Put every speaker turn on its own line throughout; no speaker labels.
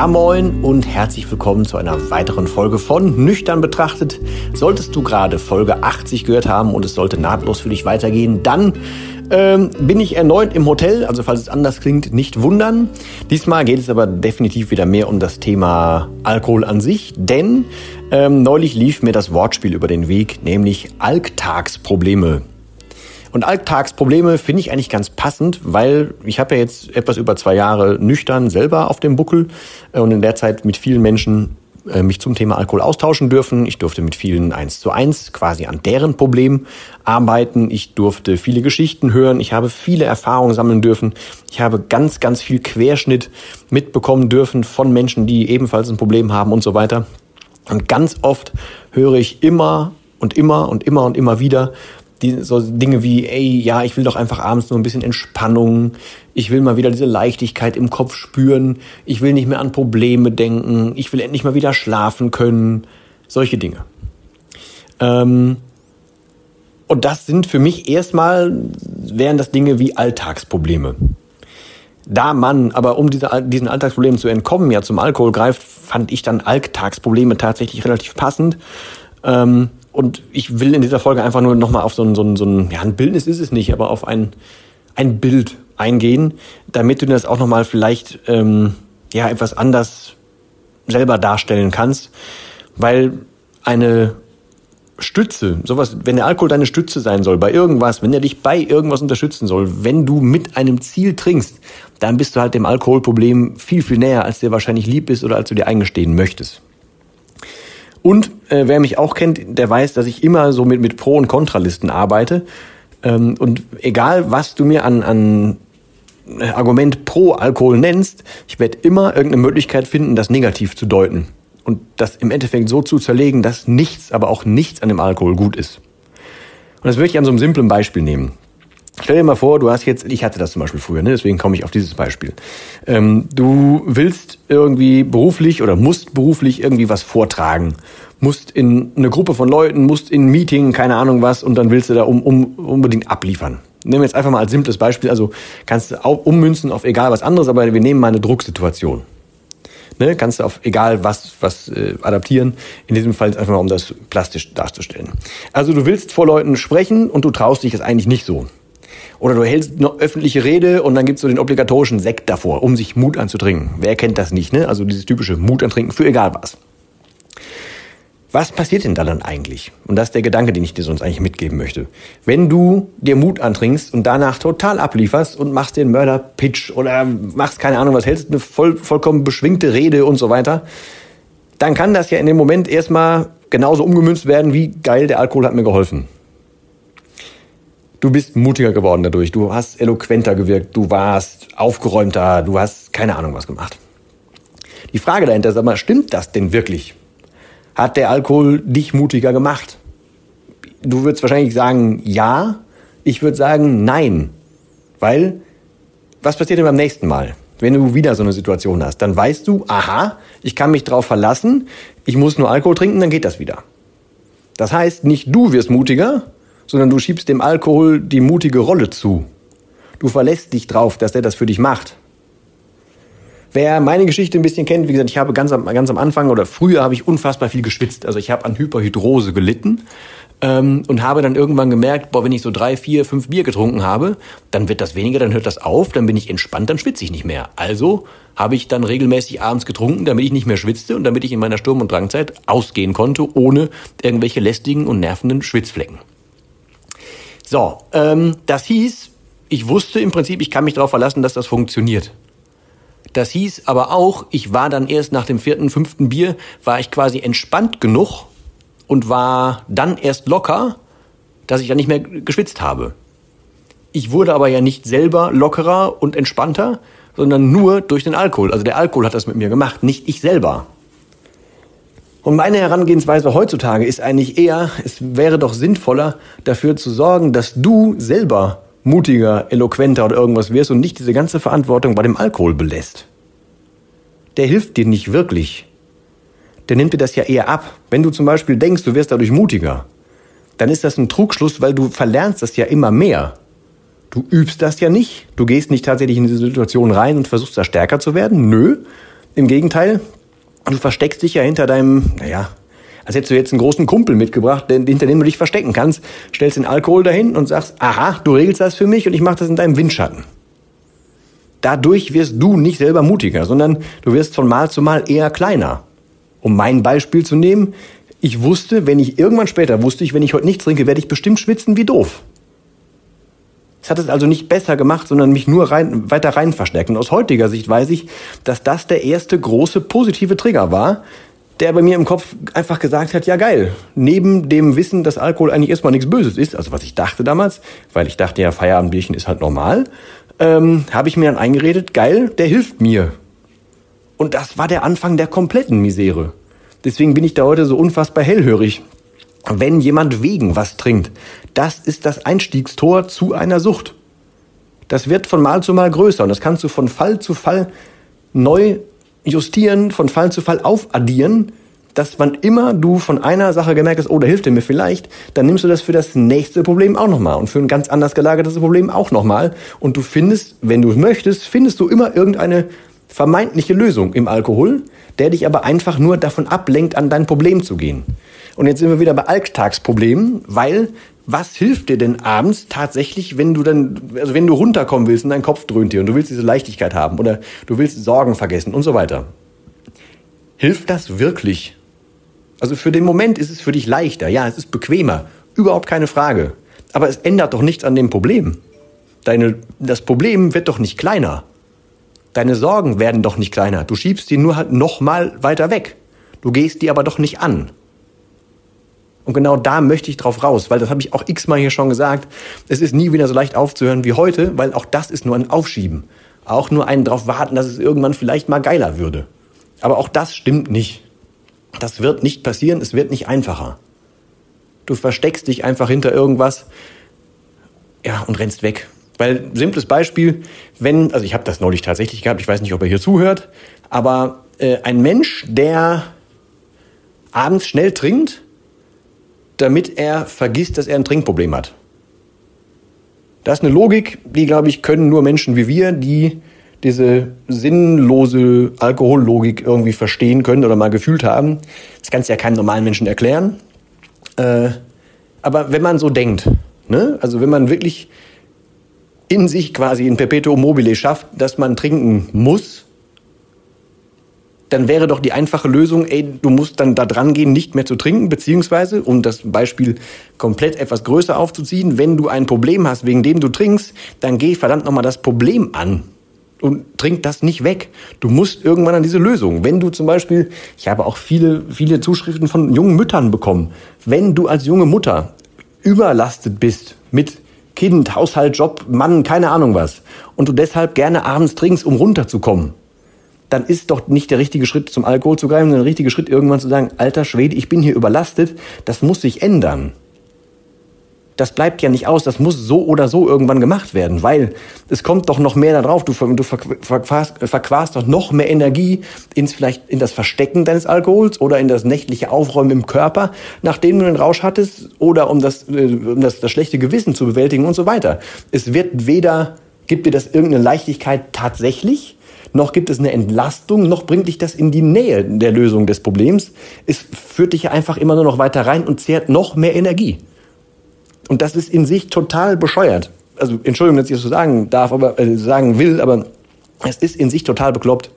Ja moin und herzlich willkommen zu einer weiteren Folge von Nüchtern betrachtet. Solltest du gerade Folge 80 gehört haben und es sollte nahtlos für dich weitergehen, dann ähm, bin ich erneut im Hotel, also falls es anders klingt, nicht wundern. Diesmal geht es aber definitiv wieder mehr um das Thema Alkohol an sich, denn ähm, neulich lief mir das Wortspiel über den Weg, nämlich Alltagsprobleme. Und Alltagsprobleme finde ich eigentlich ganz passend, weil ich habe ja jetzt etwas über zwei Jahre nüchtern selber auf dem Buckel äh, und in der Zeit mit vielen Menschen äh, mich zum Thema Alkohol austauschen dürfen. Ich durfte mit vielen eins zu eins quasi an deren Problem arbeiten. Ich durfte viele Geschichten hören. Ich habe viele Erfahrungen sammeln dürfen. Ich habe ganz, ganz viel Querschnitt mitbekommen dürfen von Menschen, die ebenfalls ein Problem haben und so weiter. Und ganz oft höre ich immer und immer und immer und immer wieder, die, so Dinge wie, ey, ja, ich will doch einfach abends nur ein bisschen Entspannung, ich will mal wieder diese Leichtigkeit im Kopf spüren, ich will nicht mehr an Probleme denken, ich will endlich mal wieder schlafen können, solche Dinge. Ähm, und das sind für mich erstmal, wären das Dinge wie Alltagsprobleme. Da man aber, um diese, diesen Alltagsproblemen zu entkommen, ja zum Alkohol greift, fand ich dann Alltagsprobleme tatsächlich relativ passend. Ähm, und ich will in dieser Folge einfach nur nochmal auf so ein, so ein, so ein, ja, ein Bildnis ist es nicht, aber auf ein, ein Bild eingehen, damit du das auch nochmal vielleicht ähm, ja, etwas anders selber darstellen kannst. Weil eine Stütze, sowas, wenn der Alkohol deine Stütze sein soll, bei irgendwas, wenn er dich bei irgendwas unterstützen soll, wenn du mit einem Ziel trinkst, dann bist du halt dem Alkoholproblem viel, viel näher, als dir wahrscheinlich lieb ist oder als du dir eingestehen möchtest. Und äh, wer mich auch kennt, der weiß, dass ich immer so mit, mit Pro- und Kontralisten arbeite. Ähm, und egal, was du mir an, an äh, Argument pro Alkohol nennst, ich werde immer irgendeine Möglichkeit finden, das negativ zu deuten. Und das im Endeffekt so zu zerlegen, dass nichts, aber auch nichts an dem Alkohol gut ist. Und das würde ich an so einem simplen Beispiel nehmen. Stell dir mal vor, du hast jetzt, ich hatte das zum Beispiel früher, ne? deswegen komme ich auf dieses Beispiel. Ähm, du willst irgendwie beruflich oder musst beruflich irgendwie was vortragen, musst in eine Gruppe von Leuten, musst in ein Meeting, keine Ahnung was, und dann willst du da um, um, unbedingt abliefern. Nehmen wir jetzt einfach mal als simples Beispiel, also kannst du auch ummünzen auf egal was anderes, aber wir nehmen mal eine Drucksituation. Ne, kannst du auf egal was, was äh, adaptieren. In diesem Fall einfach mal, um das plastisch darzustellen. Also du willst vor Leuten sprechen und du traust dich es eigentlich nicht so. Oder du hältst eine öffentliche Rede und dann gibt's so den obligatorischen Sekt davor, um sich Mut anzutrinken. Wer kennt das nicht, ne? Also dieses typische Mut antrinken für egal was. Was passiert denn da dann eigentlich? Und das ist der Gedanke, den ich dir sonst eigentlich mitgeben möchte. Wenn du dir Mut antrinkst und danach total ablieferst und machst den Mörder-Pitch oder machst keine Ahnung was, hältst eine voll, vollkommen beschwingte Rede und so weiter, dann kann das ja in dem Moment erstmal genauso umgemünzt werden wie geil, der Alkohol hat mir geholfen. Du bist mutiger geworden dadurch, du hast eloquenter gewirkt, du warst aufgeräumter, du hast keine Ahnung was gemacht. Die Frage dahinter ist aber, stimmt das denn wirklich? Hat der Alkohol dich mutiger gemacht? Du würdest wahrscheinlich sagen ja, ich würde sagen nein. Weil, was passiert denn beim nächsten Mal? Wenn du wieder so eine Situation hast, dann weißt du, aha, ich kann mich drauf verlassen, ich muss nur Alkohol trinken, dann geht das wieder. Das heißt, nicht du wirst mutiger, sondern du schiebst dem Alkohol die mutige Rolle zu. Du verlässt dich drauf, dass der das für dich macht. Wer meine Geschichte ein bisschen kennt, wie gesagt, ich habe ganz am, ganz am Anfang oder früher habe ich unfassbar viel geschwitzt. Also ich habe an Hyperhydrose gelitten ähm, und habe dann irgendwann gemerkt, boah, wenn ich so drei, vier, fünf Bier getrunken habe, dann wird das weniger, dann hört das auf, dann bin ich entspannt, dann schwitze ich nicht mehr. Also habe ich dann regelmäßig abends getrunken, damit ich nicht mehr schwitzte und damit ich in meiner Sturm- und Drangzeit ausgehen konnte, ohne irgendwelche lästigen und nervenden Schwitzflecken. So, ähm, das hieß, ich wusste im Prinzip, ich kann mich darauf verlassen, dass das funktioniert. Das hieß aber auch, ich war dann erst nach dem vierten, fünften Bier, war ich quasi entspannt genug und war dann erst locker, dass ich dann nicht mehr geschwitzt habe. Ich wurde aber ja nicht selber lockerer und entspannter, sondern nur durch den Alkohol. Also der Alkohol hat das mit mir gemacht, nicht ich selber. Und meine Herangehensweise heutzutage ist eigentlich eher, es wäre doch sinnvoller, dafür zu sorgen, dass du selber mutiger, eloquenter oder irgendwas wirst und nicht diese ganze Verantwortung bei dem Alkohol belässt. Der hilft dir nicht wirklich. Der nimmt dir das ja eher ab. Wenn du zum Beispiel denkst, du wirst dadurch mutiger, dann ist das ein Trugschluss, weil du verlernst das ja immer mehr. Du übst das ja nicht. Du gehst nicht tatsächlich in diese Situation rein und versuchst da stärker zu werden. Nö. Im Gegenteil, du versteckst dich ja hinter deinem, naja, als hättest du jetzt einen großen Kumpel mitgebracht, hinter dem du dich verstecken kannst, stellst den Alkohol dahin und sagst, aha, du regelst das für mich und ich mache das in deinem Windschatten. Dadurch wirst du nicht selber mutiger, sondern du wirst von Mal zu Mal eher kleiner. Um mein Beispiel zu nehmen, ich wusste, wenn ich irgendwann später wusste ich, wenn ich heute nichts trinke, werde ich bestimmt schwitzen wie doof. Hat es also nicht besser gemacht, sondern mich nur rein, weiter rein verstärkt. Und aus heutiger Sicht weiß ich, dass das der erste große positive Trigger war, der bei mir im Kopf einfach gesagt hat, ja geil, neben dem Wissen, dass Alkohol eigentlich erstmal nichts Böses ist, also was ich dachte damals, weil ich dachte ja, Feierabendbierchen ist halt normal, ähm, habe ich mir dann eingeredet, geil, der hilft mir. Und das war der Anfang der kompletten Misere. Deswegen bin ich da heute so unfassbar hellhörig. Wenn jemand wegen was trinkt, das ist das Einstiegstor zu einer Sucht. Das wird von Mal zu Mal größer und das kannst du von Fall zu Fall neu justieren, von Fall zu Fall aufaddieren, dass wann immer du von einer Sache gemerkt hast, oh, da hilft er mir vielleicht, dann nimmst du das für das nächste Problem auch nochmal und für ein ganz anders gelagertes Problem auch nochmal. Und du findest, wenn du es möchtest, findest du immer irgendeine vermeintliche Lösung im Alkohol, der dich aber einfach nur davon ablenkt, an dein Problem zu gehen. Und jetzt sind wir wieder bei Alltagsproblemen, weil was hilft dir denn abends tatsächlich, wenn du dann, also wenn du runterkommen willst und dein Kopf dröhnt dir und du willst diese Leichtigkeit haben oder du willst Sorgen vergessen und so weiter? Hilft das wirklich? Also für den Moment ist es für dich leichter, ja, es ist bequemer, überhaupt keine Frage. Aber es ändert doch nichts an dem Problem. Deine, das Problem wird doch nicht kleiner. Deine Sorgen werden doch nicht kleiner. Du schiebst die nur halt noch mal weiter weg. Du gehst die aber doch nicht an. Und genau da möchte ich drauf raus, weil das habe ich auch x-mal hier schon gesagt. Es ist nie wieder so leicht aufzuhören wie heute, weil auch das ist nur ein Aufschieben. Auch nur ein drauf warten, dass es irgendwann vielleicht mal geiler würde. Aber auch das stimmt nicht. Das wird nicht passieren, es wird nicht einfacher. Du versteckst dich einfach hinter irgendwas, ja, und rennst weg. Weil, simples Beispiel, wenn, also ich habe das neulich tatsächlich gehabt, ich weiß nicht, ob er hier zuhört, aber äh, ein Mensch, der abends schnell trinkt, damit er vergisst, dass er ein Trinkproblem hat. Das ist eine Logik, die, glaube ich, können nur Menschen wie wir, die diese sinnlose Alkohollogik irgendwie verstehen können oder mal gefühlt haben. Das kannst du ja keinem normalen Menschen erklären. Äh, aber wenn man so denkt, ne? also wenn man wirklich in sich quasi in Perpetuum mobile schafft, dass man trinken muss, dann wäre doch die einfache Lösung, ey, du musst dann da dran gehen, nicht mehr zu trinken, beziehungsweise, um das Beispiel komplett etwas größer aufzuziehen, wenn du ein Problem hast, wegen dem du trinkst, dann geh verdammt nochmal das Problem an und trink das nicht weg. Du musst irgendwann an diese Lösung. Wenn du zum Beispiel, ich habe auch viele, viele Zuschriften von jungen Müttern bekommen, wenn du als junge Mutter überlastet bist mit Kind, Haushalt, Job, Mann, keine Ahnung was, und du deshalb gerne abends trinkst, um runterzukommen, dann ist doch nicht der richtige Schritt, zum Alkohol zu greifen, sondern der richtige Schritt, irgendwann zu sagen, alter Schwede, ich bin hier überlastet, das muss sich ändern. Das bleibt ja nicht aus, das muss so oder so irgendwann gemacht werden, weil es kommt doch noch mehr darauf, du, du verquarst, doch noch mehr Energie ins vielleicht in das Verstecken deines Alkohols oder in das nächtliche Aufräumen im Körper, nachdem du den Rausch hattest, oder um das, äh, um das, das schlechte Gewissen zu bewältigen und so weiter. Es wird weder, gibt dir das irgendeine Leichtigkeit tatsächlich, noch gibt es eine Entlastung, noch bringt dich das in die Nähe der Lösung des Problems. Es führt dich einfach immer nur noch weiter rein und zehrt noch mehr Energie. Und das ist in sich total bescheuert. Also Entschuldigung, dass ich das so sagen darf, aber äh, sagen will, aber es ist in sich total bekloppt.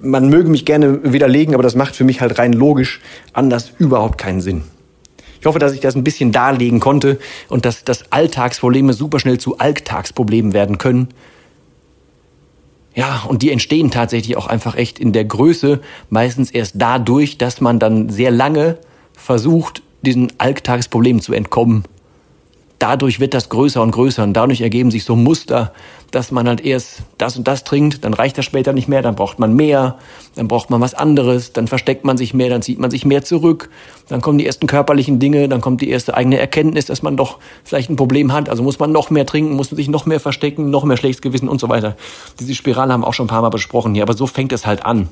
Man möge mich gerne widerlegen, aber das macht für mich halt rein logisch anders überhaupt keinen Sinn. Ich hoffe, dass ich das ein bisschen darlegen konnte und dass, dass Alltagsprobleme super schnell zu Alltagsproblemen werden können. Ja, und die entstehen tatsächlich auch einfach echt in der Größe, meistens erst dadurch, dass man dann sehr lange versucht, diesen Alltagsproblemen zu entkommen dadurch wird das größer und größer und dadurch ergeben sich so Muster, dass man halt erst das und das trinkt, dann reicht das später nicht mehr, dann braucht man mehr, dann braucht man was anderes, dann versteckt man sich mehr, dann zieht man sich mehr zurück, dann kommen die ersten körperlichen Dinge, dann kommt die erste eigene Erkenntnis, dass man doch vielleicht ein Problem hat, also muss man noch mehr trinken, muss man sich noch mehr verstecken, noch mehr schlechtes Gewissen und so weiter. Diese Spirale haben wir auch schon ein paar Mal besprochen hier, aber so fängt es halt an.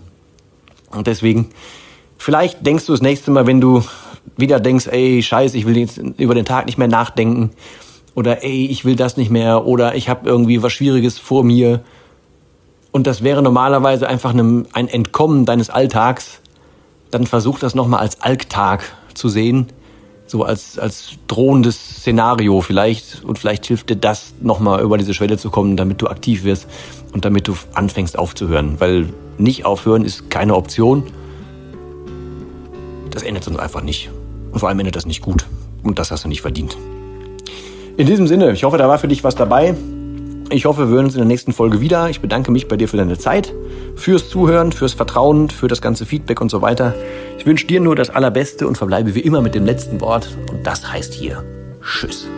Und deswegen, vielleicht denkst du das nächste Mal, wenn du wieder denkst, ey, scheiße, ich will jetzt über den Tag nicht mehr nachdenken oder ey, ich will das nicht mehr oder ich habe irgendwie was Schwieriges vor mir. Und das wäre normalerweise einfach ein Entkommen deines Alltags. Dann versuch das nochmal als Alltag zu sehen, so als, als drohendes Szenario vielleicht. Und vielleicht hilft dir das nochmal über diese Schwelle zu kommen, damit du aktiv wirst und damit du anfängst aufzuhören. Weil nicht aufhören ist keine Option. Das ändert uns einfach nicht. Und vor allem endet das nicht gut. Und das hast du nicht verdient. In diesem Sinne, ich hoffe, da war für dich was dabei. Ich hoffe, wir hören uns in der nächsten Folge wieder. Ich bedanke mich bei dir für deine Zeit, fürs Zuhören, fürs Vertrauen, für das ganze Feedback und so weiter. Ich wünsche dir nur das Allerbeste und verbleibe wie immer mit dem letzten Wort. Und das heißt hier Tschüss.